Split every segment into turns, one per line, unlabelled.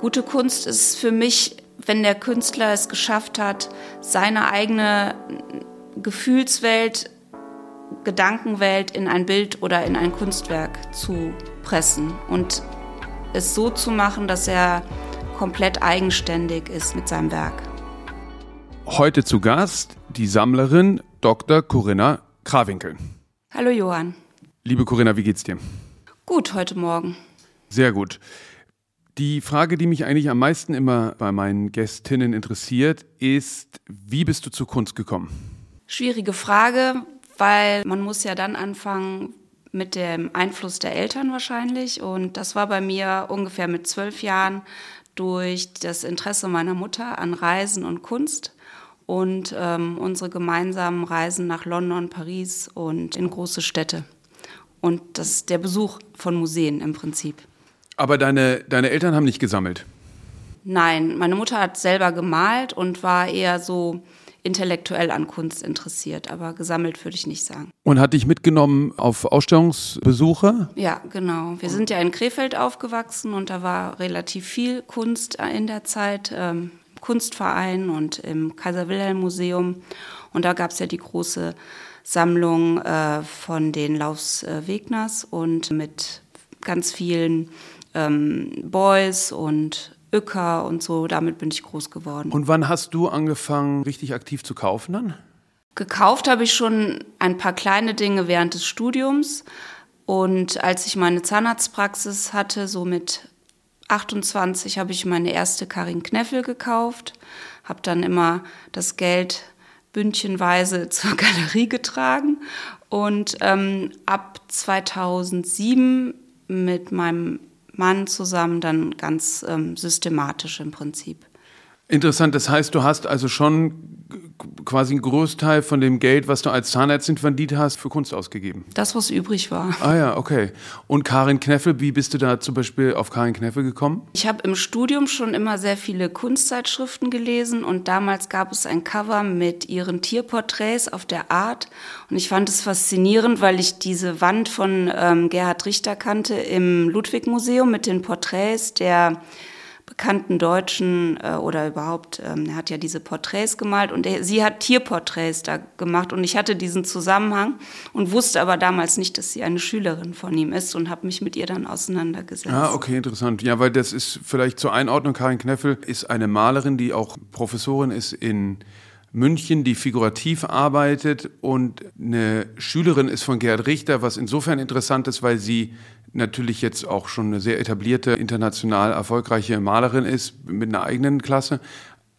Gute Kunst ist für mich, wenn der Künstler es geschafft hat, seine eigene Gefühlswelt, Gedankenwelt in ein Bild oder in ein Kunstwerk zu pressen und es so zu machen, dass er komplett eigenständig ist mit seinem Werk.
Heute zu Gast die Sammlerin Dr. Corinna Krawinkel.
Hallo Johann.
Liebe Corinna, wie geht's dir?
Gut heute Morgen.
Sehr gut. Die Frage, die mich eigentlich am meisten immer bei meinen Gästinnen interessiert, ist, wie bist du zur Kunst gekommen?
Schwierige Frage, weil man muss ja dann anfangen mit dem Einfluss der Eltern wahrscheinlich. Und das war bei mir ungefähr mit zwölf Jahren durch das Interesse meiner Mutter an Reisen und Kunst und ähm, unsere gemeinsamen Reisen nach London, Paris und in große Städte. Und das der Besuch von Museen im Prinzip.
Aber deine, deine Eltern haben nicht gesammelt?
Nein, meine Mutter hat selber gemalt und war eher so intellektuell an Kunst interessiert, aber gesammelt würde ich nicht sagen.
Und hat dich mitgenommen auf Ausstellungsbesuche?
Ja, genau. Wir sind ja in Krefeld aufgewachsen und da war relativ viel Kunst in der Zeit, ähm, im Kunstverein und im Kaiser Wilhelm Museum. Und da gab es ja die große Sammlung äh, von den Laufs äh, Wegners und mit ganz vielen ähm, Boys und Öcker und so. Damit bin ich groß geworden.
Und wann hast du angefangen, richtig aktiv zu kaufen dann?
Gekauft habe ich schon ein paar kleine Dinge während des Studiums. Und als ich meine Zahnarztpraxis hatte, so mit 28, habe ich meine erste Karin Kneffel gekauft, habe dann immer das Geld bündchenweise zur Galerie getragen und ähm, ab 2007 mit meinem Mann zusammen dann ganz ähm, systematisch im Prinzip.
Interessant, das heißt, du hast also schon quasi einen Großteil von dem Geld, was du als Zahnärztin verdient hast, für Kunst ausgegeben.
Das, was übrig war.
Ah ja, okay. Und Karin Kneffel, wie bist du da zum Beispiel auf Karin Kneffel gekommen?
Ich habe im Studium schon immer sehr viele Kunstzeitschriften gelesen und damals gab es ein Cover mit ihren Tierporträts auf der Art und ich fand es faszinierend, weil ich diese Wand von ähm, Gerhard Richter kannte im Ludwig-Museum mit den Porträts der bekannten Deutschen äh, oder überhaupt, ähm, er hat ja diese Porträts gemalt und er, sie hat Tierporträts da gemacht und ich hatte diesen Zusammenhang und wusste aber damals nicht, dass sie eine Schülerin von ihm ist und habe mich mit ihr dann auseinandergesetzt.
Ah, okay, interessant. Ja, weil das ist vielleicht zur Einordnung, Karin Kneffel ist eine Malerin, die auch Professorin ist in München, die figurativ arbeitet und eine Schülerin ist von Gerhard Richter, was insofern interessant ist, weil sie natürlich jetzt auch schon eine sehr etablierte, international erfolgreiche Malerin ist mit einer eigenen Klasse.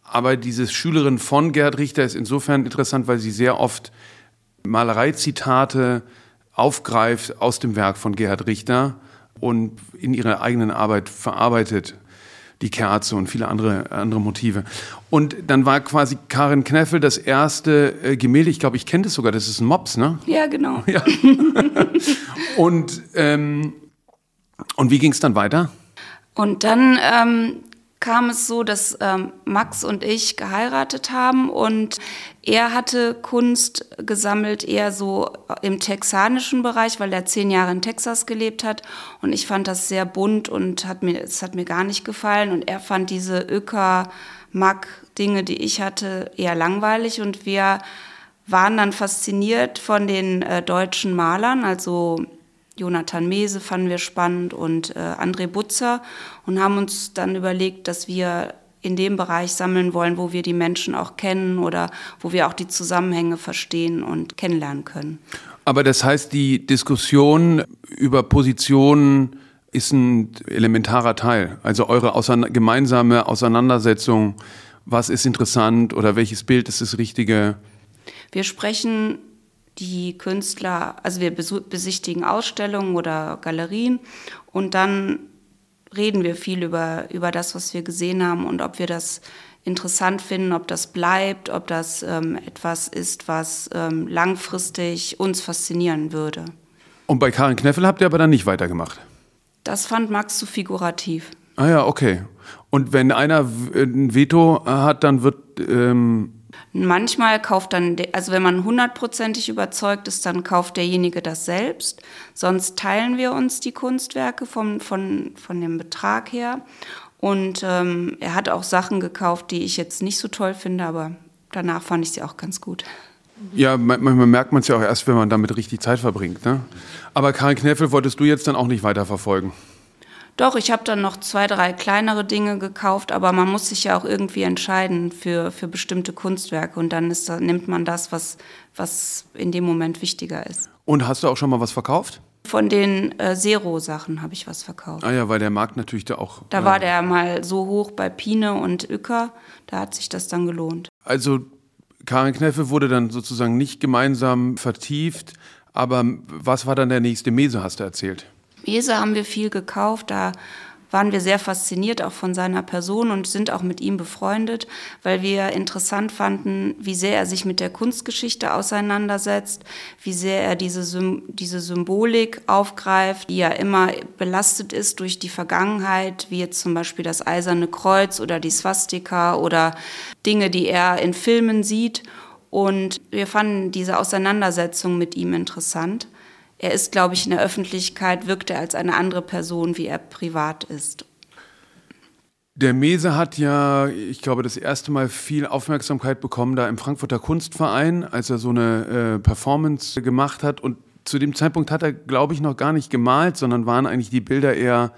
Aber diese Schülerin von Gerhard Richter ist insofern interessant, weil sie sehr oft Malereizitate aufgreift aus dem Werk von Gerhard Richter und in ihrer eigenen Arbeit verarbeitet. Die Kerze und viele andere, andere Motive. Und dann war quasi Karin Kneffel das erste äh, Gemälde, ich glaube, ich kenne das sogar, das ist ein Mops, ne?
Ja, genau. Ja.
und ähm, und wie ging es dann weiter?
Und dann ähm, kam es so, dass ähm, Max und ich geheiratet haben und er hatte Kunst gesammelt eher so im texanischen Bereich, weil er zehn Jahre in Texas gelebt hat. Und ich fand das sehr bunt und hat mir, es hat mir gar nicht gefallen. Und er fand diese Öker, Mack Dinge, die ich hatte, eher langweilig. Und wir waren dann fasziniert von den äh, deutschen Malern, also Jonathan Mese fanden wir spannend und äh, André Butzer und haben uns dann überlegt, dass wir in dem Bereich sammeln wollen, wo wir die Menschen auch kennen oder wo wir auch die Zusammenhänge verstehen und kennenlernen können.
Aber das heißt, die Diskussion über Positionen ist ein elementarer Teil. Also eure ausein gemeinsame Auseinandersetzung, was ist interessant oder welches Bild ist das Richtige?
Wir sprechen die Künstler, also wir besichtigen Ausstellungen oder Galerien und dann reden wir viel über, über das, was wir gesehen haben und ob wir das interessant finden, ob das bleibt, ob das ähm, etwas ist, was ähm, langfristig uns faszinieren würde.
Und bei Karin Kneffel habt ihr aber dann nicht weitergemacht?
Das fand Max zu figurativ.
Ah ja, okay. Und wenn einer ein Veto hat, dann wird ähm,
Manchmal kauft dann, also wenn man hundertprozentig überzeugt ist, dann kauft derjenige das selbst. Sonst teilen wir uns die Kunstwerke vom, von, von dem Betrag her. Und ähm, er hat auch Sachen gekauft, die ich jetzt nicht so toll finde, aber danach fand ich sie auch ganz gut.
Ja, manchmal merkt man es ja auch erst, wenn man damit richtig Zeit verbringt. Ne? Aber Karin Kneffel wolltest du jetzt dann auch nicht weiterverfolgen?
Doch, ich habe dann noch zwei, drei kleinere Dinge gekauft, aber man muss sich ja auch irgendwie entscheiden für, für bestimmte Kunstwerke und dann ist, nimmt man das, was, was in dem Moment wichtiger ist.
Und hast du auch schon mal was verkauft?
Von den äh, Zero-Sachen habe ich was verkauft.
Ah ja, weil der Markt natürlich da auch.
Da äh, war der mal so hoch bei Pine und Uecker, da hat sich das dann gelohnt.
Also Karin Kneffe wurde dann sozusagen nicht gemeinsam vertieft, aber was war dann der nächste Mese, hast du erzählt?
Mese haben wir viel gekauft, da waren wir sehr fasziniert auch von seiner Person und sind auch mit ihm befreundet, weil wir interessant fanden, wie sehr er sich mit der Kunstgeschichte auseinandersetzt, wie sehr er diese, diese Symbolik aufgreift, die ja immer belastet ist durch die Vergangenheit, wie jetzt zum Beispiel das Eiserne Kreuz oder die Swastika oder Dinge, die er in Filmen sieht. Und wir fanden diese Auseinandersetzung mit ihm interessant er ist, glaube ich, in der Öffentlichkeit, wirkt er als eine andere Person, wie er privat ist.
Der Mese hat ja, ich glaube, das erste Mal viel Aufmerksamkeit bekommen da im Frankfurter Kunstverein, als er so eine äh, Performance gemacht hat. Und zu dem Zeitpunkt hat er, glaube ich, noch gar nicht gemalt, sondern waren eigentlich die Bilder eher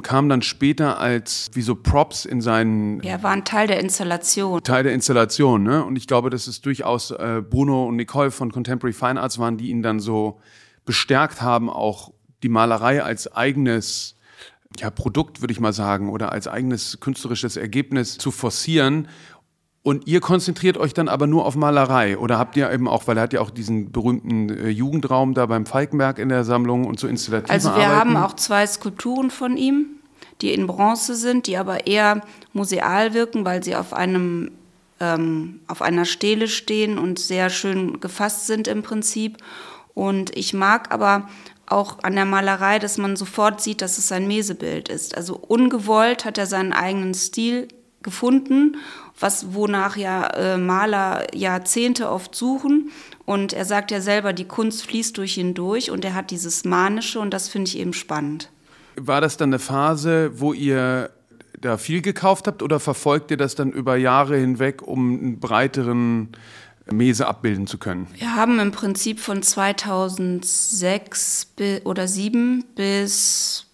kamen dann später als wie so Props in seinen.
Ja, waren Teil der Installation.
Teil der Installation, ne? Und ich glaube, das ist durchaus äh, Bruno und Nicole von Contemporary Fine Arts waren, die ihn dann so bestärkt haben, auch die Malerei als eigenes ja, Produkt, würde ich mal sagen, oder als eigenes künstlerisches Ergebnis zu forcieren. Und ihr konzentriert euch dann aber nur auf Malerei oder habt ihr eben auch, weil er hat ja auch diesen berühmten äh, Jugendraum da beim Falkenberg in der Sammlung und so installative
Also wir
Arbeiten.
haben auch zwei Skulpturen von ihm, die in Bronze sind, die aber eher museal wirken, weil sie auf einem ähm, auf einer Stele stehen und sehr schön gefasst sind im Prinzip. Und ich mag aber auch an der Malerei, dass man sofort sieht, dass es ein Mesebild ist. Also ungewollt hat er seinen eigenen Stil gefunden, was wonach ja äh, Maler Jahrzehnte oft suchen. Und er sagt ja selber, die Kunst fließt durch ihn durch und er hat dieses Manische und das finde ich eben spannend.
War das dann eine Phase, wo ihr da viel gekauft habt oder verfolgt ihr das dann über Jahre hinweg, um einen breiteren Mese abbilden zu können?
Wir haben im Prinzip von 2006 oder 2007 bis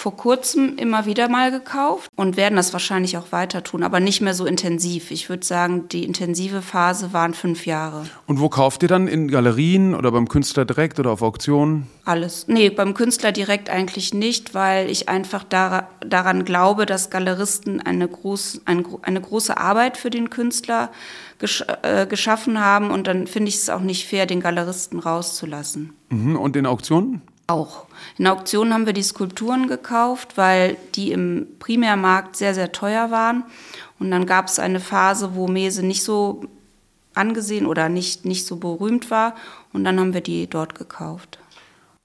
vor kurzem immer wieder mal gekauft und werden das wahrscheinlich auch weiter tun, aber nicht mehr so intensiv. Ich würde sagen, die intensive Phase waren fünf Jahre.
Und wo kauft ihr dann? In Galerien oder beim Künstler direkt oder auf Auktionen?
Alles. Nee, beim Künstler direkt eigentlich nicht, weil ich einfach daran glaube, dass Galeristen eine, groß, eine große Arbeit für den Künstler gesch äh, geschaffen haben und dann finde ich es auch nicht fair, den Galeristen rauszulassen.
Mhm. Und in Auktionen?
Auch. In Auktionen haben wir die Skulpturen gekauft, weil die im Primärmarkt sehr, sehr teuer waren. Und dann gab es eine Phase, wo Mese nicht so angesehen oder nicht, nicht so berühmt war. Und dann haben wir die dort gekauft.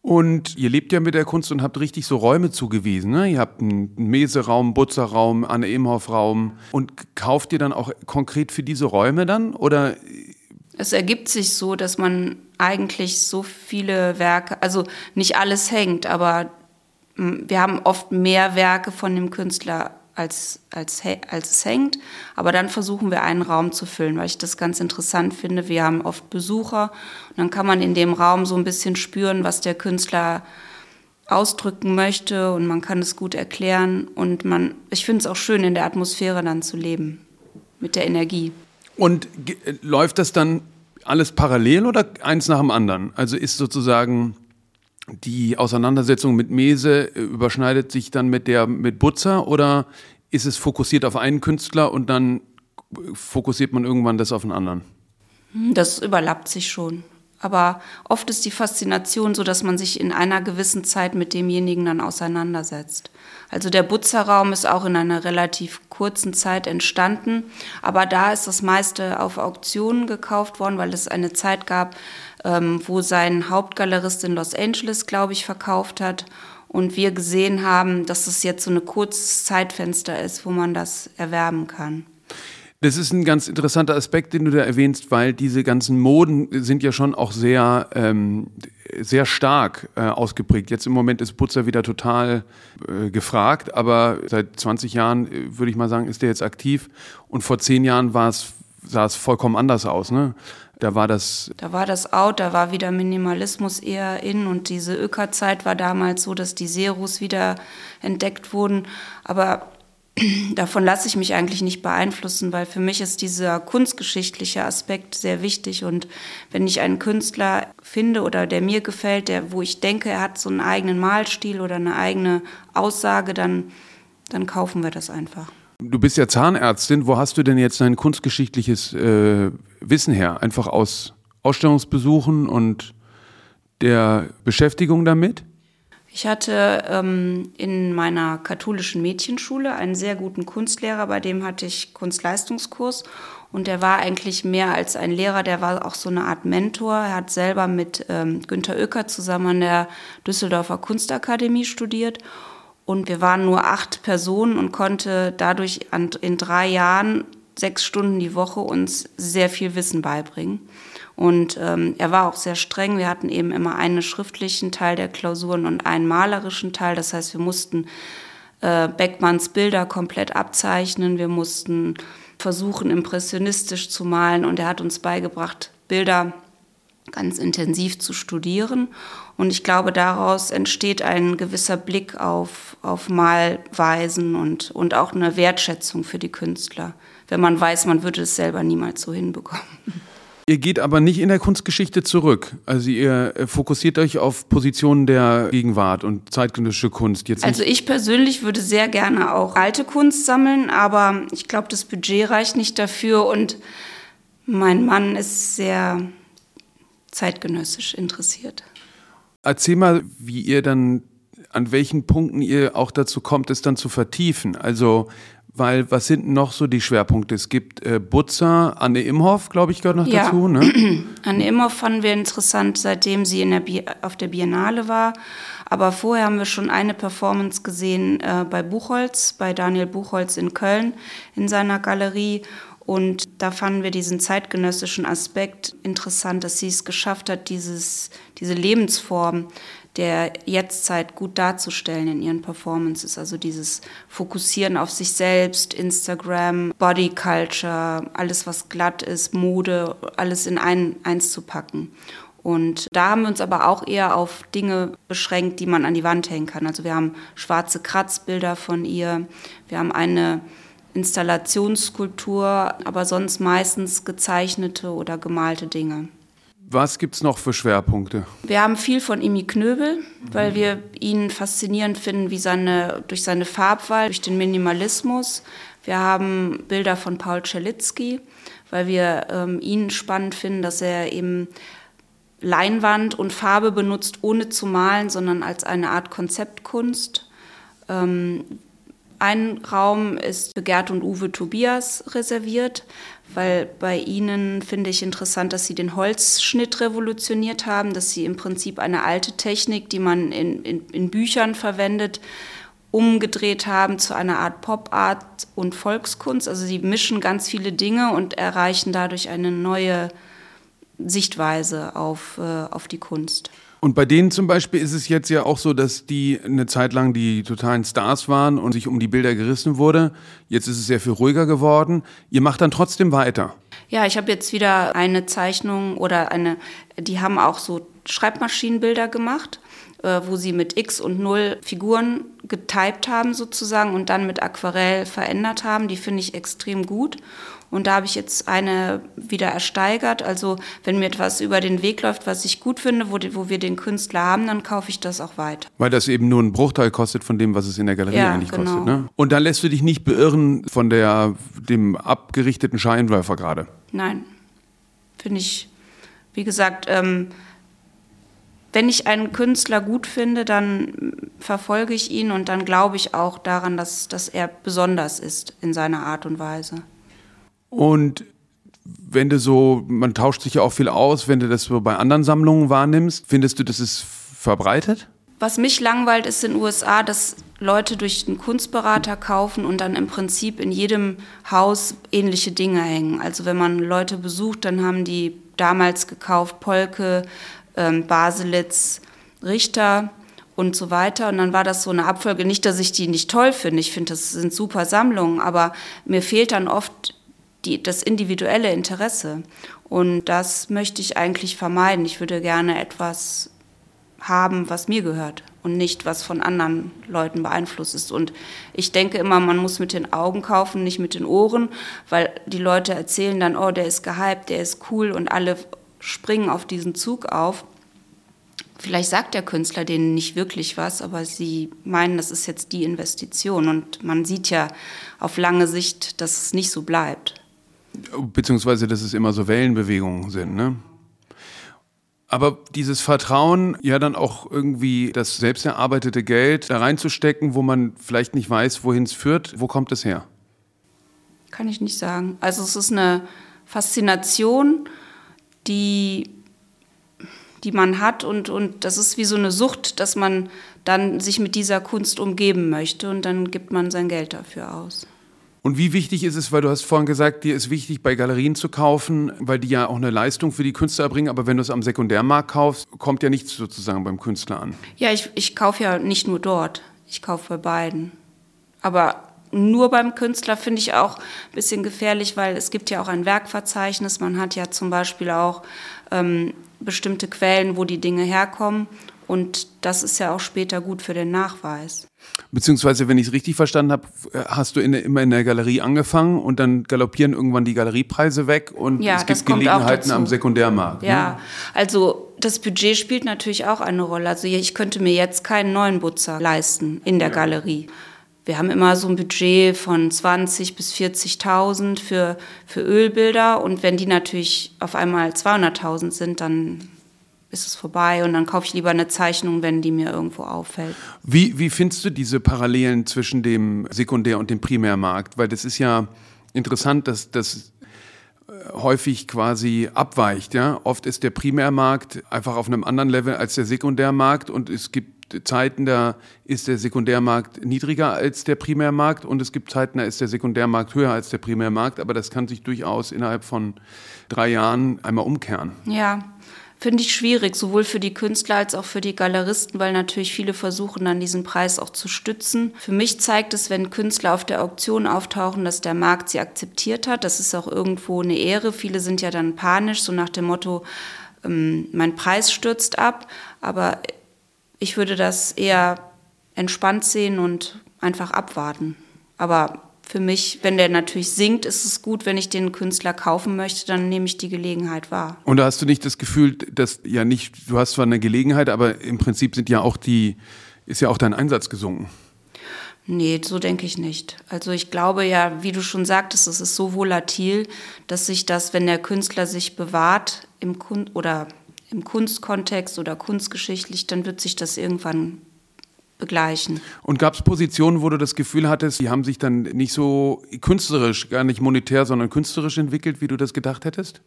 Und ihr lebt ja mit der Kunst und habt richtig so Räume zugewiesen. Ne? Ihr habt einen Mese-Raum, Butzer-Raum, Anne-Imhoff-Raum. Und kauft ihr dann auch konkret für diese Räume dann? Oder
es ergibt sich so, dass man eigentlich so viele Werke, also nicht alles hängt, aber wir haben oft mehr Werke von dem Künstler als, als, als es hängt. Aber dann versuchen wir einen Raum zu füllen, weil ich das ganz interessant finde. Wir haben oft Besucher und dann kann man in dem Raum so ein bisschen spüren, was der Künstler ausdrücken möchte und man kann es gut erklären und man, ich finde es auch schön, in der Atmosphäre dann zu leben, mit der Energie.
Und läuft das dann alles parallel oder eins nach dem anderen? Also ist sozusagen die Auseinandersetzung mit Mese äh, überschneidet sich dann mit der mit Butzer oder ist es fokussiert auf einen Künstler und dann fokussiert man irgendwann das auf einen anderen?
Das überlappt sich schon. Aber oft ist die Faszination so, dass man sich in einer gewissen Zeit mit demjenigen dann auseinandersetzt. Also der Butzerraum ist auch in einer relativ kurzen Zeit entstanden, aber da ist das meiste auf Auktionen gekauft worden, weil es eine Zeit gab, ähm, wo sein Hauptgalerist in Los Angeles, glaube ich, verkauft hat. Und wir gesehen haben, dass es jetzt so ein kurzes Zeitfenster ist, wo man das erwerben kann.
Das ist ein ganz interessanter Aspekt, den du da erwähnst, weil diese ganzen Moden sind ja schon auch sehr, ähm, sehr stark äh, ausgeprägt. Jetzt im Moment ist Putzer wieder total äh, gefragt, aber seit 20 Jahren, äh, würde ich mal sagen, ist der jetzt aktiv. Und vor zehn Jahren sah es vollkommen anders aus. Ne? Da war das.
Da war das out, da war wieder Minimalismus eher in und diese Öka-Zeit war damals so, dass die Serus wieder entdeckt wurden. Aber davon lasse ich mich eigentlich nicht beeinflussen, weil für mich ist dieser kunstgeschichtliche Aspekt sehr wichtig. Und wenn ich einen Künstler finde oder der mir gefällt, der, wo ich denke, er hat so einen eigenen Malstil oder eine eigene Aussage, dann, dann kaufen wir das einfach.
Du bist ja Zahnärztin. Wo hast du denn jetzt dein kunstgeschichtliches äh, Wissen her? Einfach aus Ausstellungsbesuchen und der Beschäftigung damit?
Ich hatte ähm, in meiner katholischen Mädchenschule einen sehr guten Kunstlehrer, bei dem hatte ich Kunstleistungskurs und der war eigentlich mehr als ein Lehrer, der war auch so eine Art Mentor. Er hat selber mit ähm, Günter Oecker zusammen an der Düsseldorfer Kunstakademie studiert und wir waren nur acht Personen und konnte dadurch in drei Jahren sechs Stunden die Woche uns sehr viel Wissen beibringen. Und ähm, er war auch sehr streng. Wir hatten eben immer einen schriftlichen Teil der Klausuren und einen malerischen Teil. Das heißt, wir mussten äh, Beckmanns Bilder komplett abzeichnen. Wir mussten versuchen, impressionistisch zu malen. Und er hat uns beigebracht, Bilder ganz intensiv zu studieren. Und ich glaube, daraus entsteht ein gewisser Blick auf, auf Malweisen und, und auch eine Wertschätzung für die Künstler, wenn man weiß, man würde es selber niemals so hinbekommen.
Ihr geht aber nicht in der Kunstgeschichte zurück. Also ihr äh, fokussiert euch auf Positionen der Gegenwart und zeitgenössische Kunst.
Jetzt also ich persönlich würde sehr gerne auch alte Kunst sammeln, aber ich glaube, das Budget reicht nicht dafür und mein Mann ist sehr zeitgenössisch interessiert.
Erzähl mal, wie ihr dann, an welchen Punkten ihr auch dazu kommt, es dann zu vertiefen. Also weil was sind noch so die Schwerpunkte? Es gibt äh, Butzer, Anne Imhoff, glaube ich, gehört noch ja. dazu. Ne?
Anne Imhoff fanden wir interessant, seitdem sie in der auf der Biennale war. Aber vorher haben wir schon eine Performance gesehen äh, bei Buchholz, bei Daniel Buchholz in Köln in seiner Galerie. Und da fanden wir diesen zeitgenössischen Aspekt interessant, dass sie es geschafft hat, dieses, diese Lebensform der Jetztzeit gut darzustellen in ihren Performances. Also dieses Fokussieren auf sich selbst, Instagram, Body Culture, alles was glatt ist, Mode, alles in ein, eins zu packen. Und da haben wir uns aber auch eher auf Dinge beschränkt, die man an die Wand hängen kann. Also wir haben schwarze Kratzbilder von ihr, wir haben eine Installationsskulptur, aber sonst meistens gezeichnete oder gemalte Dinge.
Was gibt es noch für Schwerpunkte?
Wir haben viel von Imi Knöbel, weil wir ihn faszinierend finden wie seine, durch seine Farbwahl, durch den Minimalismus. Wir haben Bilder von Paul Czerlitzky, weil wir ähm, ihn spannend finden, dass er eben Leinwand und Farbe benutzt, ohne zu malen, sondern als eine Art Konzeptkunst. Ähm, ein Raum ist für Gerd und Uwe Tobias reserviert, weil bei ihnen finde ich interessant, dass sie den Holzschnitt revolutioniert haben, dass sie im Prinzip eine alte Technik, die man in, in, in Büchern verwendet, umgedreht haben zu einer Art Pop-Art und Volkskunst. Also sie mischen ganz viele Dinge und erreichen dadurch eine neue Sichtweise auf, äh, auf die Kunst.
Und bei denen zum Beispiel ist es jetzt ja auch so, dass die eine Zeit lang die totalen Stars waren und sich um die Bilder gerissen wurde. Jetzt ist es sehr viel ruhiger geworden. Ihr macht dann trotzdem weiter.
Ja, ich habe jetzt wieder eine Zeichnung oder eine, die haben auch so Schreibmaschinenbilder gemacht, äh, wo sie mit X und Null Figuren getypt haben sozusagen und dann mit Aquarell verändert haben. Die finde ich extrem gut. Und da habe ich jetzt eine wieder ersteigert. Also wenn mir etwas über den Weg läuft, was ich gut finde, wo, die, wo wir den Künstler haben, dann kaufe ich das auch weiter.
Weil das eben nur ein Bruchteil kostet von dem, was es in der Galerie ja, eigentlich genau. kostet. Ne? Und da lässt du dich nicht beirren von der, dem abgerichteten Scheinwerfer gerade?
Nein. Finde ich, wie gesagt, ähm, wenn ich einen Künstler gut finde, dann verfolge ich ihn und dann glaube ich auch daran, dass, dass er besonders ist in seiner Art und Weise.
Und wenn du so, man tauscht sich ja auch viel aus, wenn du das so bei anderen Sammlungen wahrnimmst, findest du, das ist verbreitet?
Was mich langweilt, ist in den USA, dass Leute durch einen Kunstberater kaufen und dann im Prinzip in jedem Haus ähnliche Dinge hängen. Also wenn man Leute besucht, dann haben die damals gekauft Polke, ähm, Baselitz, Richter und so weiter. Und dann war das so eine Abfolge. Nicht, dass ich die nicht toll finde. Ich finde, das sind super Sammlungen, aber mir fehlt dann oft die, das individuelle Interesse. Und das möchte ich eigentlich vermeiden. Ich würde gerne etwas haben, was mir gehört und nicht, was von anderen Leuten beeinflusst ist. Und ich denke immer, man muss mit den Augen kaufen, nicht mit den Ohren, weil die Leute erzählen dann, oh, der ist gehypt, der ist cool und alle springen auf diesen Zug auf. Vielleicht sagt der Künstler denen nicht wirklich was, aber sie meinen, das ist jetzt die Investition. Und man sieht ja auf lange Sicht, dass es nicht so bleibt.
Beziehungsweise, dass es immer so Wellenbewegungen sind, ne? Aber dieses Vertrauen, ja dann auch irgendwie das selbst erarbeitete Geld da reinzustecken, wo man vielleicht nicht weiß, wohin es führt, wo kommt es her?
Kann ich nicht sagen. Also es ist eine Faszination, die die man hat und, und das ist wie so eine Sucht, dass man dann sich mit dieser Kunst umgeben möchte und dann gibt man sein Geld dafür aus.
Und wie wichtig ist es, weil du hast vorhin gesagt, dir ist wichtig, bei Galerien zu kaufen, weil die ja auch eine Leistung für die Künstler erbringen, aber wenn du es am Sekundärmarkt kaufst, kommt ja nichts sozusagen beim Künstler an.
Ja, ich, ich kaufe ja nicht nur dort, ich kaufe bei beiden. Aber nur beim Künstler finde ich auch ein bisschen gefährlich, weil es gibt ja auch ein Werkverzeichnis. Man hat ja zum Beispiel auch ähm, bestimmte Quellen, wo die Dinge herkommen. Und das ist ja auch später gut für den Nachweis.
Beziehungsweise, wenn ich es richtig verstanden habe, hast du in, immer in der Galerie angefangen und dann galoppieren irgendwann die Galeriepreise weg und
ja,
es gibt Gelegenheiten am Sekundärmarkt.
Ja, ne? also das Budget spielt natürlich auch eine Rolle. Also ich könnte mir jetzt keinen neuen Butzer leisten in der ja. Galerie. Wir haben immer so ein Budget von 20 bis 40.000 für, für Ölbilder und wenn die natürlich auf einmal 200.000 sind, dann ist es vorbei und dann kaufe ich lieber eine Zeichnung, wenn die mir irgendwo auffällt.
Wie, wie findest du diese Parallelen zwischen dem Sekundär- und dem Primärmarkt? Weil das ist ja interessant, dass das äh, häufig quasi abweicht. Ja? Oft ist der Primärmarkt einfach auf einem anderen Level als der Sekundärmarkt und es gibt Zeiten, da ist der Sekundärmarkt niedriger als der Primärmarkt und es gibt Zeiten, da ist der Sekundärmarkt höher als der Primärmarkt, aber das kann sich durchaus innerhalb von drei Jahren einmal umkehren.
Ja, finde ich schwierig, sowohl für die Künstler als auch für die Galeristen, weil natürlich viele versuchen, dann diesen Preis auch zu stützen. Für mich zeigt es, wenn Künstler auf der Auktion auftauchen, dass der Markt sie akzeptiert hat. Das ist auch irgendwo eine Ehre. Viele sind ja dann panisch, so nach dem Motto, ähm, mein Preis stürzt ab. Aber ich würde das eher entspannt sehen und einfach abwarten. Aber für mich, wenn der natürlich singt, ist es gut, wenn ich den Künstler kaufen möchte, dann nehme ich die Gelegenheit wahr.
Und da hast du nicht das Gefühl, dass ja nicht, du hast zwar eine Gelegenheit, aber im Prinzip sind ja auch die, ist ja auch dein Einsatz gesunken.
Nee, so denke ich nicht. Also ich glaube ja, wie du schon sagtest, es ist so volatil, dass sich das, wenn der Künstler sich bewahrt im Kun oder im Kunstkontext oder kunstgeschichtlich, dann wird sich das irgendwann begleichen.
Und gab es Positionen, wo du das Gefühl hattest, die haben sich dann nicht so künstlerisch, gar nicht monetär, sondern künstlerisch entwickelt, wie du das gedacht hättest?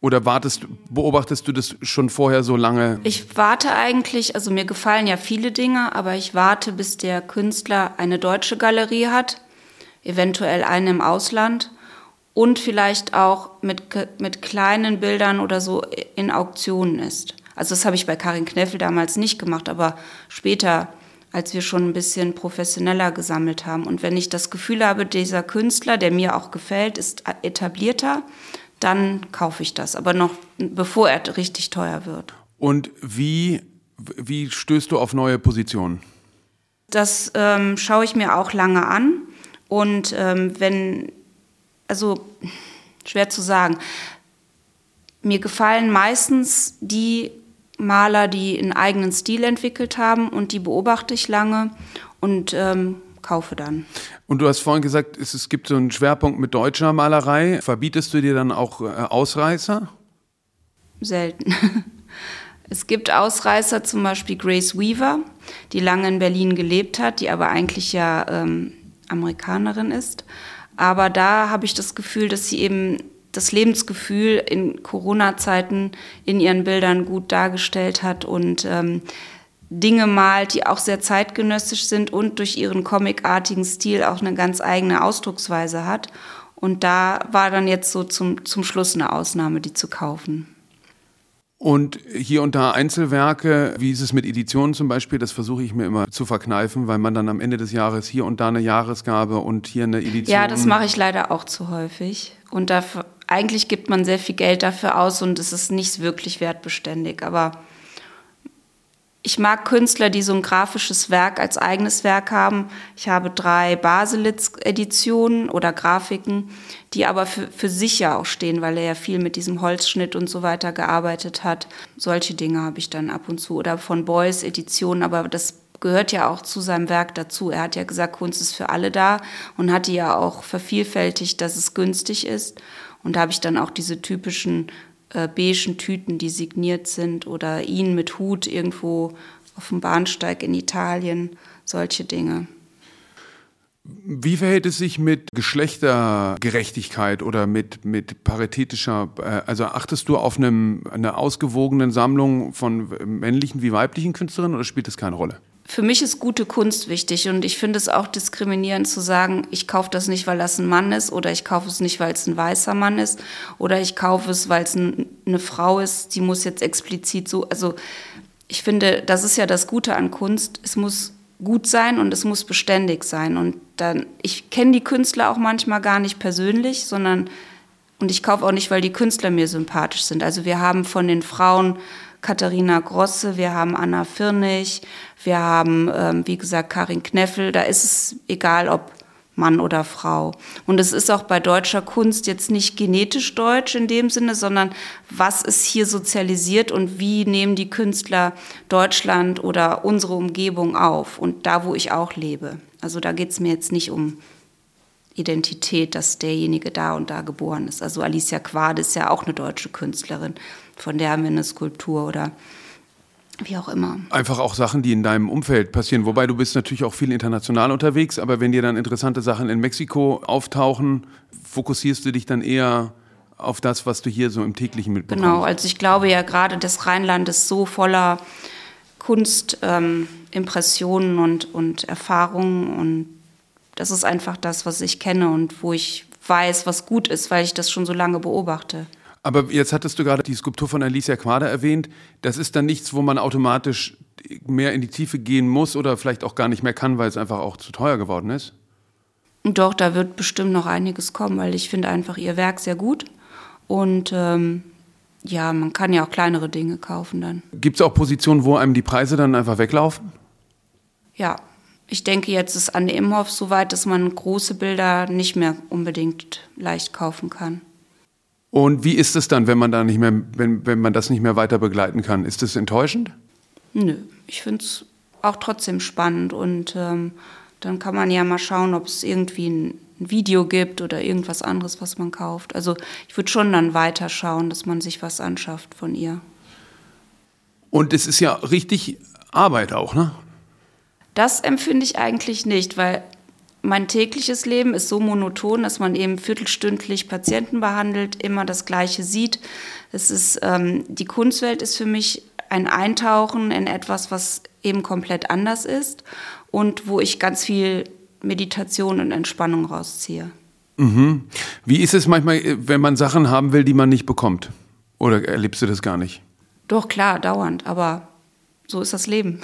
Oder wartest, beobachtest du das schon vorher so lange?
Ich warte eigentlich, also mir gefallen ja viele Dinge, aber ich warte, bis der Künstler eine deutsche Galerie hat, eventuell eine im Ausland und vielleicht auch mit, mit kleinen Bildern oder so in Auktionen ist. Also das habe ich bei Karin Kneffel damals nicht gemacht, aber später als wir schon ein bisschen professioneller gesammelt haben. Und wenn ich das Gefühl habe, dieser Künstler, der mir auch gefällt, ist etablierter, dann kaufe ich das, aber noch bevor er richtig teuer wird.
Und wie, wie stößt du auf neue Positionen?
Das ähm, schaue ich mir auch lange an. Und ähm, wenn, also schwer zu sagen, mir gefallen meistens die Maler, die einen eigenen Stil entwickelt haben und die beobachte ich lange und ähm, kaufe dann.
Und du hast vorhin gesagt, es, es, gibt so einen Schwerpunkt mit deutscher Malerei. Verbietest du dir dann auch äh, Ausreißer?
Selten. Es gibt Ausreißer, zum Beispiel Grace Weaver, die lange in Berlin gelebt hat, die aber eigentlich ja ähm, Amerikanerin ist. Aber da habe ich das Gefühl, dass sie eben das Lebensgefühl in Corona-Zeiten in ihren Bildern gut dargestellt hat und ähm, Dinge malt, die auch sehr zeitgenössisch sind und durch ihren comicartigen Stil auch eine ganz eigene Ausdrucksweise hat. Und da war dann jetzt so zum, zum Schluss eine Ausnahme, die zu kaufen.
Und hier und da Einzelwerke, wie ist es mit Editionen zum Beispiel, das versuche ich mir immer zu verkneifen, weil man dann am Ende des Jahres hier und da eine Jahresgabe und hier eine Edition.
Ja, das mache ich leider auch zu häufig. Und dafür, eigentlich gibt man sehr viel Geld dafür aus und es ist nicht wirklich wertbeständig. Aber ich mag Künstler, die so ein grafisches Werk als eigenes Werk haben. Ich habe drei Baselitz-Editionen oder Grafiken, die aber für, für sich ja auch stehen, weil er ja viel mit diesem Holzschnitt und so weiter gearbeitet hat. Solche Dinge habe ich dann ab und zu. Oder von Beuys Editionen, aber das gehört ja auch zu seinem Werk dazu. Er hat ja gesagt, Kunst ist für alle da und hat die ja auch vervielfältigt, dass es günstig ist. Und da habe ich dann auch diese typischen äh, beigen Tüten, die signiert sind oder ihn mit Hut irgendwo auf dem Bahnsteig in Italien, solche Dinge.
Wie verhält es sich mit Geschlechtergerechtigkeit oder mit, mit paritätischer, äh, also achtest du auf einem, eine ausgewogenen Sammlung von männlichen wie weiblichen Künstlerinnen oder spielt das keine Rolle?
Für mich ist gute Kunst wichtig und ich finde es auch diskriminierend zu sagen, ich kaufe das nicht, weil das ein Mann ist oder ich kaufe es nicht, weil es ein weißer Mann ist oder ich kaufe es, weil es ein, eine Frau ist, die muss jetzt explizit so, also ich finde, das ist ja das Gute an Kunst, es muss gut sein und es muss beständig sein und dann, ich kenne die Künstler auch manchmal gar nicht persönlich, sondern und ich kaufe auch nicht, weil die Künstler mir sympathisch sind. Also wir haben von den Frauen Katharina Grosse, wir haben Anna Firnig, wir haben, ähm, wie gesagt, Karin Kneffel. Da ist es egal, ob Mann oder Frau. Und es ist auch bei deutscher Kunst jetzt nicht genetisch deutsch in dem Sinne, sondern was ist hier sozialisiert und wie nehmen die Künstler Deutschland oder unsere Umgebung auf und da, wo ich auch lebe. Also da geht es mir jetzt nicht um Identität, dass derjenige da und da geboren ist. Also Alicia Quade ist ja auch eine deutsche Künstlerin von der haben wir eine Skulptur oder wie auch immer.
Einfach auch Sachen, die in deinem Umfeld passieren. Wobei du bist natürlich auch viel international unterwegs, aber wenn dir dann interessante Sachen in Mexiko auftauchen, fokussierst du dich dann eher auf das, was du hier so im täglichen mitbekommst.
Genau, also ich glaube ja gerade das Rheinland ist so voller Kunst, ähm, Impressionen und, und Erfahrungen und das ist einfach das, was ich kenne und wo ich weiß, was gut ist, weil ich das schon so lange beobachte.
Aber jetzt hattest du gerade die Skulptur von Alicia Quader erwähnt. Das ist dann nichts, wo man automatisch mehr in die Tiefe gehen muss oder vielleicht auch gar nicht mehr kann, weil es einfach auch zu teuer geworden ist?
Doch, da wird bestimmt noch einiges kommen, weil ich finde einfach ihr Werk sehr gut. Und ähm, ja, man kann ja auch kleinere Dinge kaufen dann.
Gibt es auch Positionen, wo einem die Preise dann einfach weglaufen?
Ja, ich denke, jetzt ist Anne Imhoff so weit, dass man große Bilder nicht mehr unbedingt leicht kaufen kann.
Und wie ist es dann, wenn man da nicht mehr, wenn, wenn man das nicht mehr weiter begleiten kann? Ist das enttäuschend?
Nö, ich finde es auch trotzdem spannend und ähm, dann kann man ja mal schauen, ob es irgendwie ein Video gibt oder irgendwas anderes, was man kauft. Also ich würde schon dann weiter schauen, dass man sich was anschafft von ihr.
Und es ist ja richtig Arbeit auch, ne?
Das empfinde ich eigentlich nicht, weil mein tägliches Leben ist so monoton, dass man eben viertelstündlich Patienten behandelt, immer das Gleiche sieht. Es ist, ähm, die Kunstwelt ist für mich ein Eintauchen in etwas, was eben komplett anders ist und wo ich ganz viel Meditation und Entspannung rausziehe.
Mhm. Wie ist es manchmal, wenn man Sachen haben will, die man nicht bekommt? Oder erlebst du das gar nicht?
Doch, klar, dauernd, aber so ist das Leben.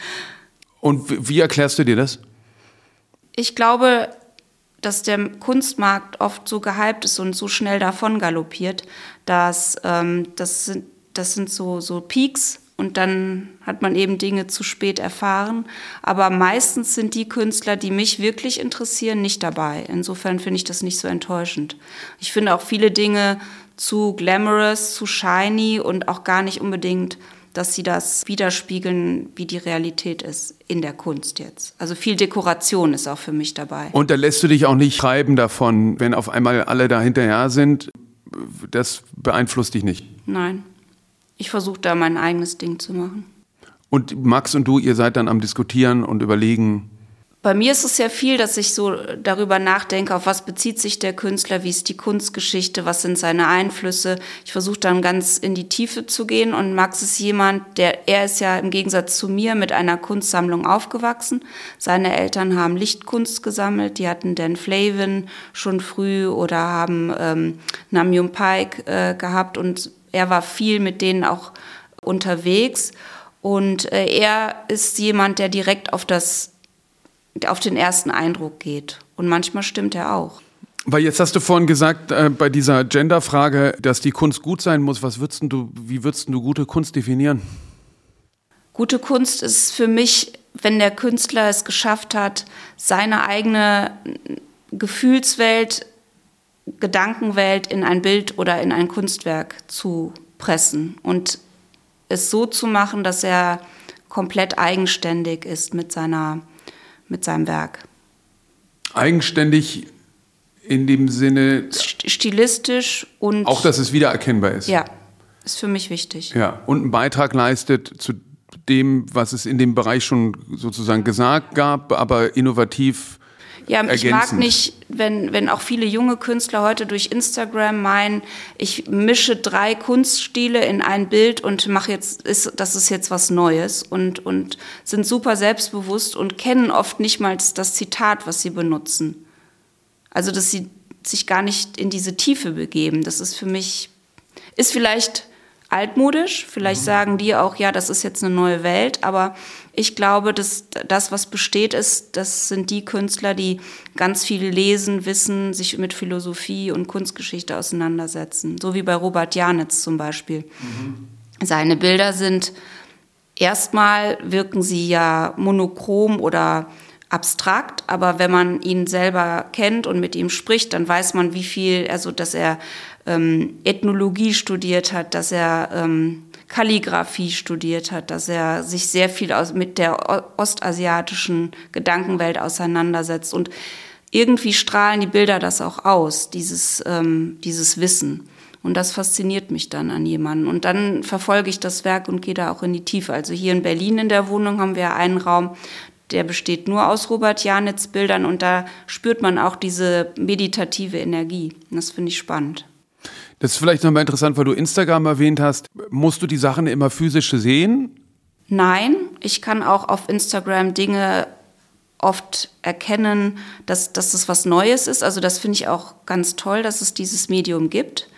und wie erklärst du dir das?
Ich glaube, dass der Kunstmarkt oft so gehypt ist und so schnell davon galoppiert, dass ähm, das sind, das sind so, so Peaks und dann hat man eben Dinge zu spät erfahren. Aber meistens sind die Künstler, die mich wirklich interessieren, nicht dabei. Insofern finde ich das nicht so enttäuschend. Ich finde auch viele Dinge zu glamorous, zu shiny und auch gar nicht unbedingt dass sie das widerspiegeln, wie die Realität ist in der Kunst jetzt. Also viel Dekoration ist auch für mich dabei.
Und da lässt du dich auch nicht schreiben davon, wenn auf einmal alle da hinterher sind. Das beeinflusst dich nicht.
Nein. Ich versuche da mein eigenes Ding zu machen.
Und Max und du, ihr seid dann am Diskutieren und überlegen.
Bei mir ist es ja viel, dass ich so darüber nachdenke, auf was bezieht sich der Künstler, wie ist die Kunstgeschichte, was sind seine Einflüsse. Ich versuche dann ganz in die Tiefe zu gehen und Max ist jemand, der, er ist ja im Gegensatz zu mir mit einer Kunstsammlung aufgewachsen. Seine Eltern haben Lichtkunst gesammelt, die hatten Dan Flavin schon früh oder haben ähm, Namjoon Pike äh, gehabt und er war viel mit denen auch unterwegs. Und äh, er ist jemand, der direkt auf das auf den ersten Eindruck geht. Und manchmal stimmt er auch.
Weil jetzt hast du vorhin gesagt, äh, bei dieser Gender-Frage, dass die Kunst gut sein muss. Was würdest du, wie würdest du gute Kunst definieren?
Gute Kunst ist für mich, wenn der Künstler es geschafft hat, seine eigene Gefühlswelt, Gedankenwelt in ein Bild oder in ein Kunstwerk zu pressen und es so zu machen, dass er komplett eigenständig ist mit seiner mit seinem Werk.
Eigenständig in dem Sinne.
Stilistisch und.
Auch, dass es wiedererkennbar ist.
Ja, ist für mich wichtig.
Ja, und einen Beitrag leistet zu dem, was es in dem Bereich schon sozusagen gesagt gab, aber innovativ
ja, ich mag nicht, wenn, wenn auch viele junge Künstler heute durch Instagram meinen, ich mische drei Kunststile in ein Bild und mache jetzt, ist, das ist jetzt was Neues und, und sind super selbstbewusst und kennen oft nicht mal das Zitat, was sie benutzen. Also, dass sie sich gar nicht in diese Tiefe begeben. Das ist für mich, ist vielleicht altmodisch. Vielleicht mhm. sagen die auch, ja, das ist jetzt eine neue Welt. Aber ich glaube, dass das, was besteht, ist, das sind die Künstler, die ganz viel lesen, wissen, sich mit Philosophie und Kunstgeschichte auseinandersetzen. So wie bei Robert Janitz zum Beispiel. Mhm. Seine Bilder sind erstmal wirken sie ja monochrom oder abstrakt, aber wenn man ihn selber kennt und mit ihm spricht, dann weiß man, wie viel, also dass er ähm, Ethnologie studiert hat, dass er ähm, Kalligraphie studiert hat, dass er sich sehr viel aus, mit der ostasiatischen Gedankenwelt auseinandersetzt. Und irgendwie strahlen die Bilder das auch aus, dieses, ähm, dieses Wissen. Und das fasziniert mich dann an jemanden. Und dann verfolge ich das Werk und gehe da auch in die Tiefe. Also hier in Berlin in der Wohnung haben wir einen Raum, der besteht nur aus Robert Janitz Bildern und da spürt man auch diese meditative Energie. das finde ich spannend.
Das ist vielleicht nochmal interessant, weil du Instagram erwähnt hast. Musst du die Sachen immer physisch sehen?
Nein, ich kann auch auf Instagram Dinge oft erkennen, dass, dass das was Neues ist. Also das finde ich auch ganz toll, dass es dieses Medium gibt.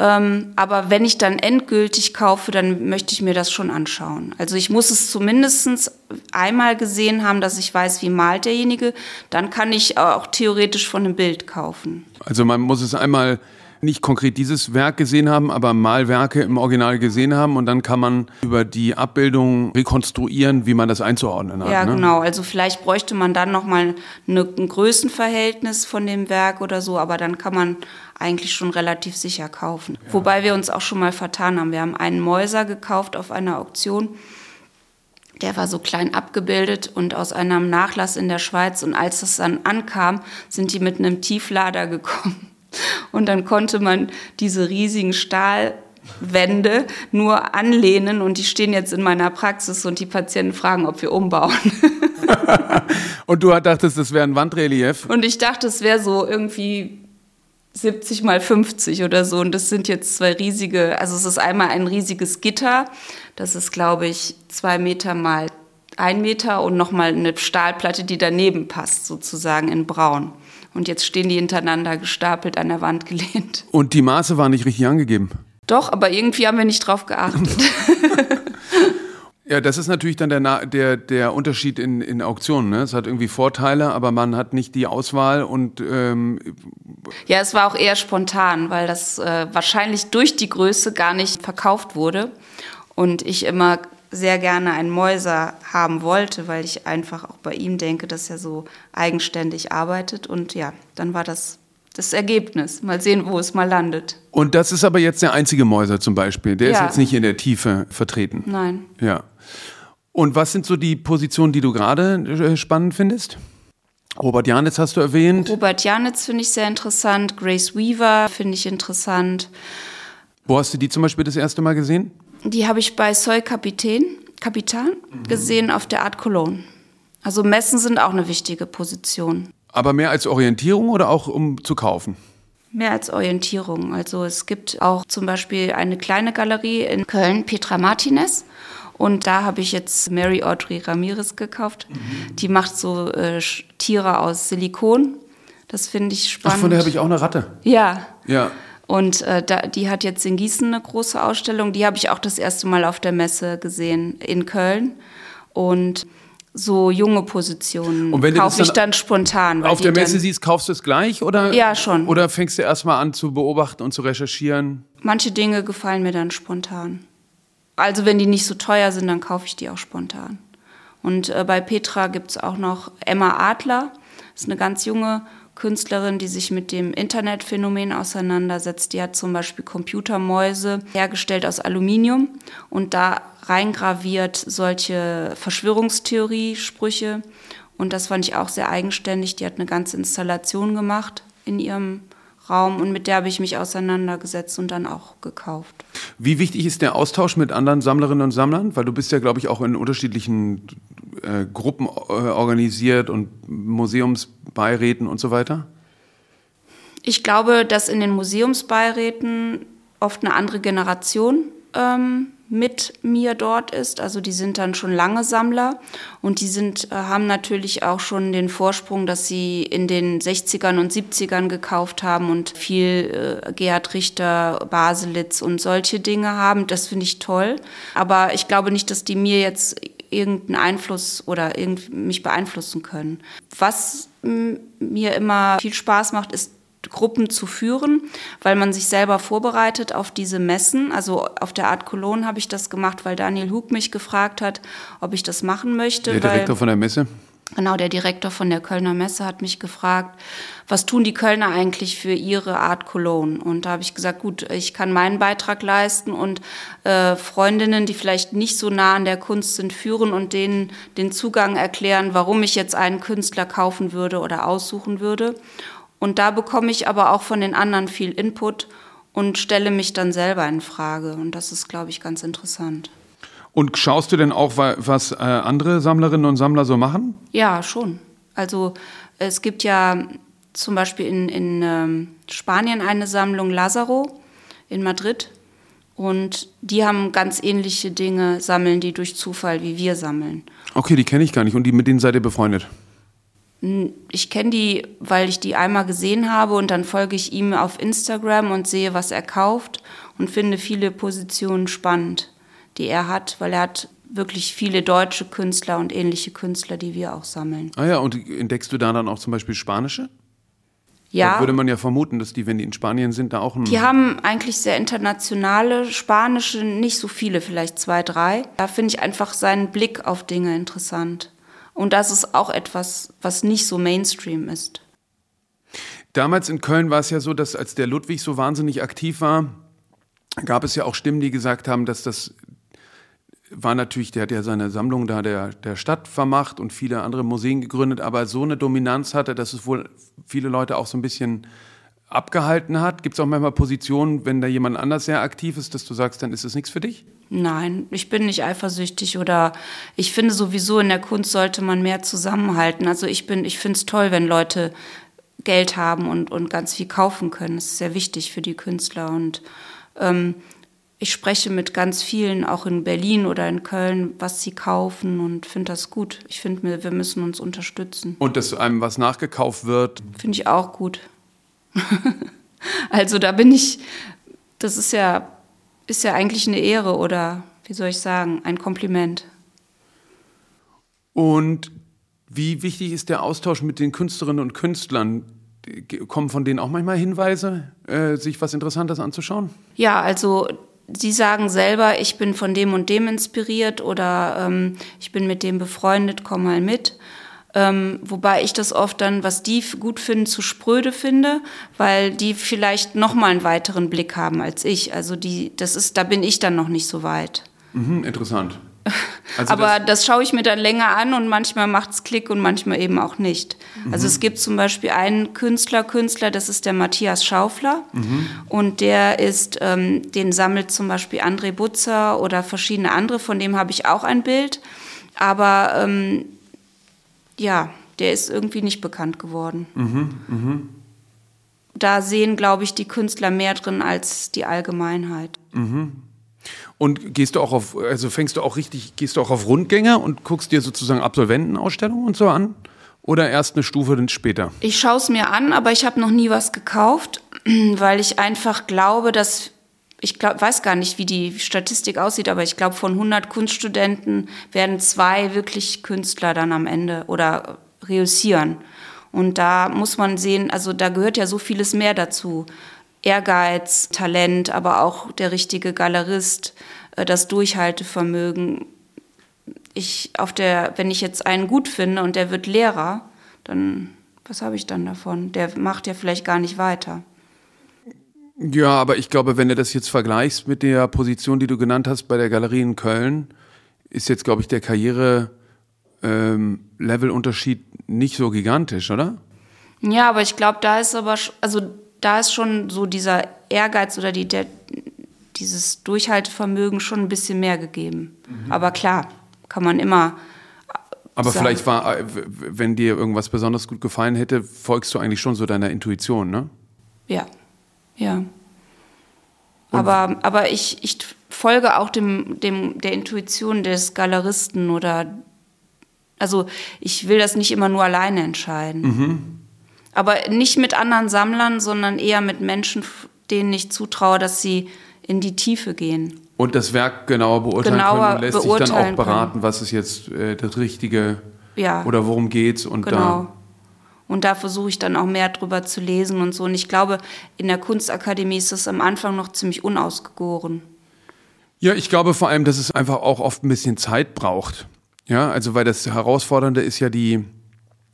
Ähm, aber wenn ich dann endgültig kaufe, dann möchte ich mir das schon anschauen. Also ich muss es zumindest einmal gesehen haben, dass ich weiß, wie malt derjenige. Dann kann ich auch theoretisch von einem Bild kaufen.
Also man muss es einmal nicht konkret dieses Werk gesehen haben, aber Malwerke im Original gesehen haben und dann kann man über die Abbildung rekonstruieren, wie man das einzuordnen hat.
Ja, ne? genau. Also vielleicht bräuchte man dann nochmal ein Größenverhältnis von dem Werk oder so, aber dann kann man eigentlich schon relativ sicher kaufen. Ja. Wobei wir uns auch schon mal vertan haben. Wir haben einen Mäuser gekauft auf einer Auktion. Der war so klein abgebildet und aus einem Nachlass in der Schweiz. Und als das dann ankam, sind die mit einem Tieflader gekommen. Und dann konnte man diese riesigen Stahlwände nur anlehnen und die stehen jetzt in meiner Praxis und die Patienten fragen, ob wir umbauen.
und du dachtest, das wäre ein Wandrelief?
Und ich dachte, es wäre so irgendwie 70 mal 50 oder so. Und das sind jetzt zwei riesige, also es ist einmal ein riesiges Gitter. Das ist, glaube ich, zwei Meter mal ein Meter und nochmal eine Stahlplatte, die daneben passt, sozusagen in braun. Und jetzt stehen die hintereinander gestapelt an der Wand gelehnt.
Und die Maße waren nicht richtig angegeben?
Doch, aber irgendwie haben wir nicht drauf geachtet.
Ja, das ist natürlich dann der, der, der Unterschied in, in Auktionen. Ne? Es hat irgendwie Vorteile, aber man hat nicht die Auswahl und ähm
ja, es war auch eher spontan, weil das äh, wahrscheinlich durch die Größe gar nicht verkauft wurde und ich immer sehr gerne einen Mäuser haben wollte, weil ich einfach auch bei ihm denke, dass er so eigenständig arbeitet. Und ja, dann war das das Ergebnis. Mal sehen, wo es mal landet.
Und das ist aber jetzt der einzige Mäuser zum Beispiel. Der ja. ist jetzt nicht in der Tiefe vertreten.
Nein.
Ja. Und was sind so die Positionen, die du gerade äh, spannend findest? Robert Janitz hast du erwähnt.
Robert Janitz finde ich sehr interessant. Grace Weaver finde ich interessant.
Wo hast du die zum Beispiel das erste Mal gesehen?
Die habe ich bei Soy Kapitän, Kapitan mhm. gesehen auf der Art Cologne. Also Messen sind auch eine wichtige Position.
Aber mehr als Orientierung oder auch um zu kaufen?
Mehr als Orientierung. Also es gibt auch zum Beispiel eine kleine Galerie in Köln, Petra Martinez. Und da habe ich jetzt Mary Audrey Ramirez gekauft. Mhm. Die macht so äh, Tiere aus Silikon. Das finde ich spannend.
Ach, von der habe ich auch eine Ratte.
Ja.
Ja.
Und äh, da, die hat jetzt in Gießen eine große Ausstellung. Die habe ich auch das erste Mal auf der Messe gesehen in Köln. Und so junge Positionen kaufe ich dann spontan.
Auf der Messe siehst, kaufst du es gleich oder?
Ja, schon.
Oder fängst du erstmal an zu beobachten und zu recherchieren?
Manche Dinge gefallen mir dann spontan. Also wenn die nicht so teuer sind, dann kaufe ich die auch spontan. Und äh, bei Petra gibt es auch noch Emma Adler. Das ist eine ganz junge Künstlerin, die sich mit dem Internetphänomen auseinandersetzt. Die hat zum Beispiel Computermäuse hergestellt aus Aluminium und da reingraviert solche Verschwörungstheorie-Sprüche. Und das fand ich auch sehr eigenständig. Die hat eine ganze Installation gemacht in ihrem Raum und mit der habe ich mich auseinandergesetzt und dann auch gekauft.
Wie wichtig ist der Austausch mit anderen Sammlerinnen und Sammlern? Weil du bist ja, glaube ich, auch in unterschiedlichen äh, Gruppen äh, organisiert und Museumsbeiräten und so weiter.
Ich glaube, dass in den Museumsbeiräten oft eine andere Generation ähm, mit mir dort ist. Also die sind dann schon lange Sammler und die sind, äh, haben natürlich auch schon den Vorsprung, dass sie in den 60ern und 70ern gekauft haben und viel äh, Gerhard Richter, Baselitz und solche Dinge haben. Das finde ich toll. Aber ich glaube nicht, dass die mir jetzt irgendeinen Einfluss oder irgend mich beeinflussen können. Was mir immer viel Spaß macht, ist Gruppen zu führen, weil man sich selber vorbereitet auf diese Messen. Also auf der Art Cologne habe ich das gemacht, weil Daniel Hug mich gefragt hat, ob ich das machen möchte.
Der Direktor von der Messe?
Genau, der Direktor von der Kölner Messe hat mich gefragt, was tun die Kölner eigentlich für ihre Art Cologne? Und da habe ich gesagt, gut, ich kann meinen Beitrag leisten und äh, Freundinnen, die vielleicht nicht so nah an der Kunst sind, führen und denen den Zugang erklären, warum ich jetzt einen Künstler kaufen würde oder aussuchen würde. Und da bekomme ich aber auch von den anderen viel Input und stelle mich dann selber in Frage. Und das ist, glaube ich, ganz interessant.
Und schaust du denn auch, was äh, andere Sammlerinnen und Sammler so machen?
Ja, schon. Also es gibt ja zum Beispiel in, in ähm, Spanien eine Sammlung Lazaro in Madrid. Und die haben ganz ähnliche Dinge, sammeln die durch Zufall, wie wir sammeln.
Okay, die kenne ich gar nicht. Und die, mit denen seid ihr befreundet?
Ich kenne die, weil ich die einmal gesehen habe und dann folge ich ihm auf Instagram und sehe, was er kauft und finde viele Positionen spannend, die er hat, weil er hat wirklich viele deutsche Künstler und ähnliche Künstler, die wir auch sammeln.
Ah ja, und entdeckst du da dann auch zum Beispiel spanische?
Ja.
Da würde man ja vermuten, dass die, wenn die in Spanien sind, da auch ein.
Die haben eigentlich sehr internationale, spanische, nicht so viele, vielleicht zwei, drei. Da finde ich einfach seinen Blick auf Dinge interessant. Und das ist auch etwas, was nicht so Mainstream ist.
Damals in Köln war es ja so, dass als der Ludwig so wahnsinnig aktiv war, gab es ja auch Stimmen, die gesagt haben, dass das war natürlich, der hat ja seine Sammlung da der, der Stadt vermacht und viele andere Museen gegründet, aber so eine Dominanz hatte, dass es wohl viele Leute auch so ein bisschen abgehalten hat. Gibt es auch manchmal Positionen, wenn da jemand anders sehr aktiv ist, dass du sagst, dann ist es nichts für dich?
Nein, ich bin nicht eifersüchtig oder ich finde sowieso in der Kunst sollte man mehr zusammenhalten. Also ich bin, ich finde es toll, wenn Leute Geld haben und, und ganz viel kaufen können. Das ist sehr wichtig für die Künstler und ähm, ich spreche mit ganz vielen, auch in Berlin oder in Köln, was sie kaufen und finde das gut. Ich finde, wir müssen uns unterstützen.
Und dass einem was nachgekauft wird?
Finde ich auch gut. also da bin ich, das ist ja ist ja eigentlich eine Ehre oder wie soll ich sagen, ein Kompliment.
Und wie wichtig ist der Austausch mit den Künstlerinnen und Künstlern? Kommen von denen auch manchmal Hinweise, äh, sich was Interessantes anzuschauen?
Ja, also Sie sagen selber, ich bin von dem und dem inspiriert oder ähm, ich bin mit dem befreundet, komm mal mit. Ähm, wobei ich das oft dann, was die gut finden, zu spröde finde, weil die vielleicht noch mal einen weiteren Blick haben als ich. Also die, das ist, da bin ich dann noch nicht so weit.
Mhm, interessant.
Also Aber das, das, schaue ich mir dann länger an und manchmal macht es Klick und manchmal eben auch nicht. Mhm. Also es gibt zum Beispiel einen Künstler, Künstler, das ist der Matthias Schaufler mhm. und der ist, ähm, den sammelt zum Beispiel André Butzer oder verschiedene andere, von dem habe ich auch ein Bild. Aber ähm, ja, der ist irgendwie nicht bekannt geworden. Mhm, mh. Da sehen, glaube ich, die Künstler mehr drin als die Allgemeinheit.
Mhm. Und gehst du auch auf, also fängst du auch richtig, gehst du auch auf Rundgänge und guckst dir sozusagen Absolventenausstellungen und so an? Oder erst eine Stufe dann später?
Ich schaue es mir an, aber ich habe noch nie was gekauft, weil ich einfach glaube, dass ich glaub, weiß gar nicht, wie die Statistik aussieht, aber ich glaube, von 100 Kunststudenten werden zwei wirklich Künstler dann am Ende oder reüssieren. Und da muss man sehen, also da gehört ja so vieles mehr dazu. Ehrgeiz, Talent, aber auch der richtige Galerist, äh, das Durchhaltevermögen. Ich auf der, wenn ich jetzt einen gut finde und der wird Lehrer, dann was habe ich dann davon? Der macht ja vielleicht gar nicht weiter.
Ja, aber ich glaube, wenn du das jetzt vergleichst mit der Position, die du genannt hast bei der Galerie in Köln, ist jetzt, glaube ich, der Karriere-Level-Unterschied ähm, nicht so gigantisch, oder?
Ja, aber ich glaube, da ist aber, also da ist schon so dieser Ehrgeiz oder die, der, dieses Durchhaltevermögen schon ein bisschen mehr gegeben. Mhm. Aber klar, kann man immer.
Aber sagen. vielleicht war, äh, wenn dir irgendwas besonders gut gefallen hätte, folgst du eigentlich schon so deiner Intuition, ne?
Ja, ja. aber, aber ich, ich folge auch dem, dem, der Intuition des Galeristen oder also ich will das nicht immer nur alleine entscheiden. Mhm. Aber nicht mit anderen Sammlern, sondern eher mit Menschen, denen ich zutraue, dass sie in die Tiefe gehen.
Und das Werk genauer beurteilen genauer können und lässt sich dann auch beraten, können. was ist jetzt äh, das Richtige ja. oder worum geht's und genau. da.
Und da versuche ich dann auch mehr drüber zu lesen und so. Und ich glaube, in der Kunstakademie ist das am Anfang noch ziemlich unausgegoren.
Ja, ich glaube vor allem, dass es einfach auch oft ein bisschen Zeit braucht. Ja, also weil das Herausfordernde ist ja die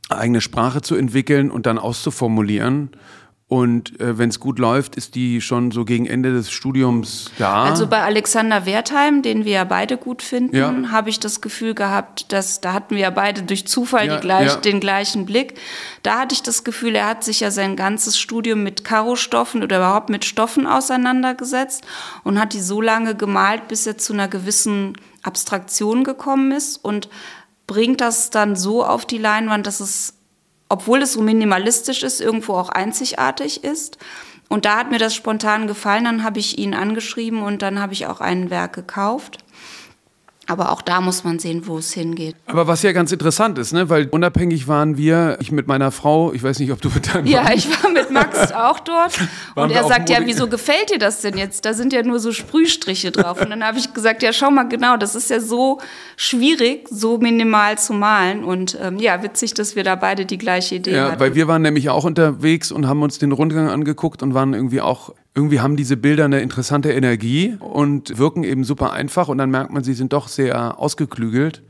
eigene Sprache zu entwickeln und dann auszuformulieren. Und äh, wenn es gut läuft, ist die schon so gegen Ende des Studiums da.
Also bei Alexander Wertheim, den wir ja beide gut finden, ja. habe ich das Gefühl gehabt, dass da hatten wir ja beide durch Zufall ja, gleich, ja. den gleichen Blick. Da hatte ich das Gefühl, er hat sich ja sein ganzes Studium mit Karo-Stoffen oder überhaupt mit Stoffen auseinandergesetzt und hat die so lange gemalt, bis er zu einer gewissen Abstraktion gekommen ist und bringt das dann so auf die Leinwand, dass es, obwohl es so minimalistisch ist, irgendwo auch einzigartig ist. Und da hat mir das spontan gefallen, dann habe ich ihn angeschrieben und dann habe ich auch ein Werk gekauft. Aber auch da muss man sehen, wo es hingeht.
Aber was ja ganz interessant ist, ne? weil unabhängig waren wir, ich mit meiner Frau, ich weiß nicht, ob du mit deinem
Ja, ich war mit Max auch dort. und er sagt, ja, wieso gefällt dir das denn jetzt? Da sind ja nur so Sprühstriche drauf. Und dann habe ich gesagt, ja, schau mal genau, das ist ja so schwierig, so minimal zu malen. Und ähm, ja, witzig, dass wir da beide die gleiche Idee ja, hatten.
Weil wir waren nämlich auch unterwegs und haben uns den Rundgang angeguckt und waren irgendwie auch irgendwie haben diese Bilder eine interessante Energie und wirken eben super einfach und dann merkt man, sie sind doch sehr ausgeklügelt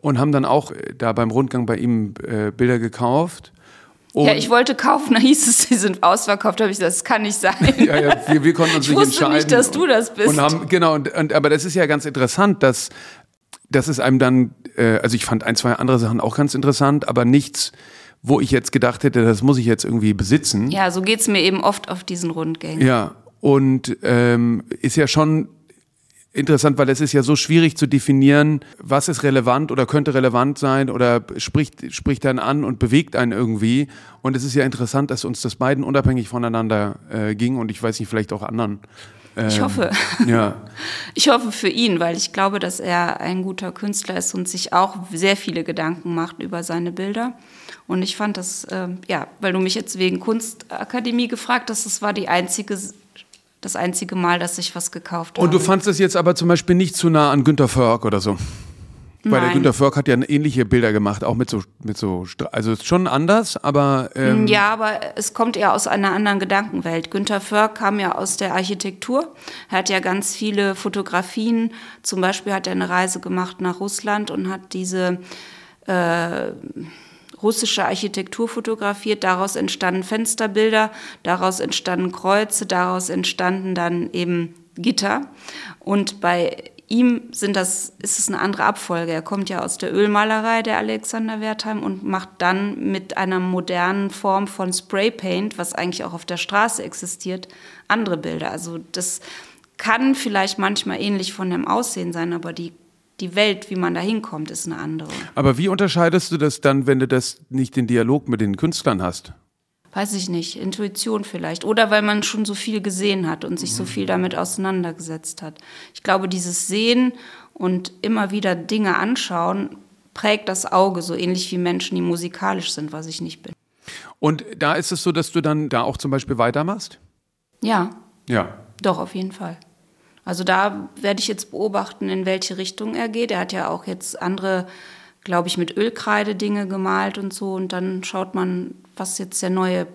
und haben dann auch äh, da beim Rundgang bei ihm äh, Bilder gekauft.
Und ja, ich wollte kaufen, da hieß es, sie sind ausverkauft. Habe ich gesagt, das kann nicht sein.
ja, ja, wir, wir konnten uns
ich
nicht wusste entscheiden.
nicht, dass du das bist.
Und haben, genau, und, und, aber das ist ja ganz interessant, dass, dass es einem dann, äh, also ich fand ein, zwei andere Sachen auch ganz interessant, aber nichts, wo ich jetzt gedacht hätte, das muss ich jetzt irgendwie besitzen.
Ja, so geht's mir eben oft auf diesen Rundgängen.
Ja, und ähm, ist ja schon interessant, weil es ist ja so schwierig zu definieren, was ist relevant oder könnte relevant sein oder spricht, spricht dann an und bewegt einen irgendwie. Und es ist ja interessant, dass uns das beiden unabhängig voneinander äh, ging und ich weiß nicht, vielleicht auch anderen.
Ähm, ich hoffe.
Ja.
Ich hoffe für ihn, weil ich glaube, dass er ein guter Künstler ist und sich auch sehr viele Gedanken macht über seine Bilder. Und ich fand das, äh, ja, weil du mich jetzt wegen Kunstakademie gefragt hast, das war die einzige das einzige Mal, dass ich was gekauft habe.
Und du fandest es jetzt aber zum Beispiel nicht zu nah an Günter Förk oder so? Nein. Weil der Günter Förk hat ja ähnliche Bilder gemacht, auch mit so, mit so, also schon anders, aber.
Ähm ja, aber es kommt eher aus einer anderen Gedankenwelt. Günter Förk kam ja aus der Architektur. Er hat ja ganz viele Fotografien. Zum Beispiel hat er eine Reise gemacht nach Russland und hat diese äh, russische Architektur fotografiert. Daraus entstanden Fensterbilder, daraus entstanden Kreuze, daraus entstanden dann eben Gitter. Und bei ihm sind das, ist es eine andere Abfolge. Er kommt ja aus der Ölmalerei, der Alexander Wertheim, und macht dann mit einer modernen Form von Spraypaint, was eigentlich auch auf der Straße existiert, andere Bilder. Also das kann vielleicht manchmal ähnlich von dem Aussehen sein, aber die die Welt, wie man da hinkommt, ist eine andere.
Aber wie unterscheidest du das dann, wenn du das nicht den Dialog mit den Künstlern hast?
Weiß ich nicht, Intuition vielleicht. Oder weil man schon so viel gesehen hat und sich so viel damit auseinandergesetzt hat. Ich glaube, dieses Sehen und immer wieder Dinge anschauen prägt das Auge, so ähnlich wie Menschen, die musikalisch sind, was ich nicht bin.
Und da ist es so, dass du dann da auch zum Beispiel weitermachst?
Ja.
Ja.
Doch, auf jeden Fall. Also da werde ich jetzt beobachten, in welche Richtung er geht. Er hat ja auch jetzt andere, glaube ich, mit Ölkreide Dinge gemalt und so. Und dann schaut man, was jetzt der neue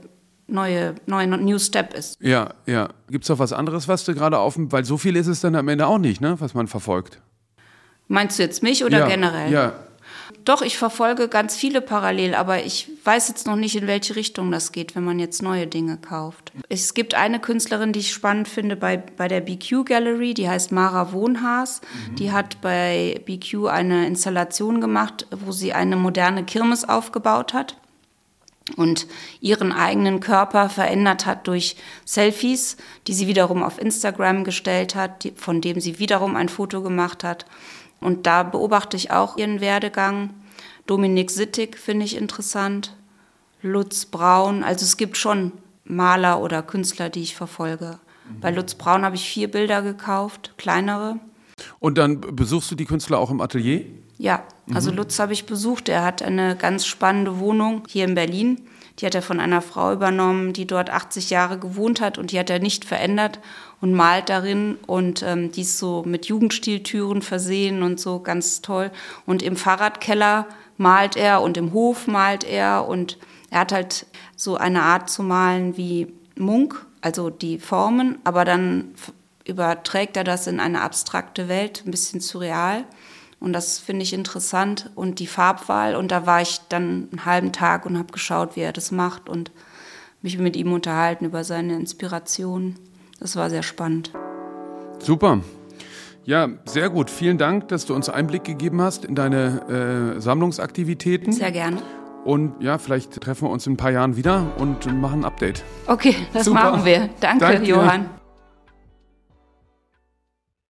neue, neue New Step ist.
Ja, ja. Gibt es noch was anderes, was du gerade auf dem, weil so viel ist es dann am Ende auch nicht, ne, was man verfolgt.
Meinst du jetzt mich oder
ja,
generell?
Ja,
doch, ich verfolge ganz viele parallel, aber ich weiß jetzt noch nicht, in welche Richtung das geht, wenn man jetzt neue Dinge kauft. Es gibt eine Künstlerin, die ich spannend finde bei, bei der BQ Gallery, die heißt Mara Wohnhaas. Mhm. Die hat bei BQ eine Installation gemacht, wo sie eine moderne Kirmes aufgebaut hat und ihren eigenen Körper verändert hat durch Selfies, die sie wiederum auf Instagram gestellt hat, von dem sie wiederum ein Foto gemacht hat. Und da beobachte ich auch ihren Werdegang. Dominik Sittig finde ich interessant. Lutz Braun. Also es gibt schon Maler oder Künstler, die ich verfolge. Mhm. Bei Lutz Braun habe ich vier Bilder gekauft, kleinere.
Und dann besuchst du die Künstler auch im Atelier?
Ja, also mhm. Lutz habe ich besucht. Er hat eine ganz spannende Wohnung hier in Berlin. Die hat er von einer Frau übernommen, die dort 80 Jahre gewohnt hat und die hat er nicht verändert und malt darin und ähm, die ist so mit Jugendstiltüren versehen und so ganz toll. Und im Fahrradkeller malt er und im Hof malt er und er hat halt so eine Art zu malen wie Munk, also die Formen, aber dann überträgt er das in eine abstrakte Welt, ein bisschen surreal. Und das finde ich interessant. Und die Farbwahl. Und da war ich dann einen halben Tag und habe geschaut, wie er das macht und mich mit ihm unterhalten über seine Inspiration. Das war sehr spannend.
Super. Ja, sehr gut. Vielen Dank, dass du uns Einblick gegeben hast in deine äh, Sammlungsaktivitäten.
Sehr gerne.
Und ja, vielleicht treffen wir uns in ein paar Jahren wieder und machen ein Update.
Okay, das Super. machen wir. Danke, Danke. Johann.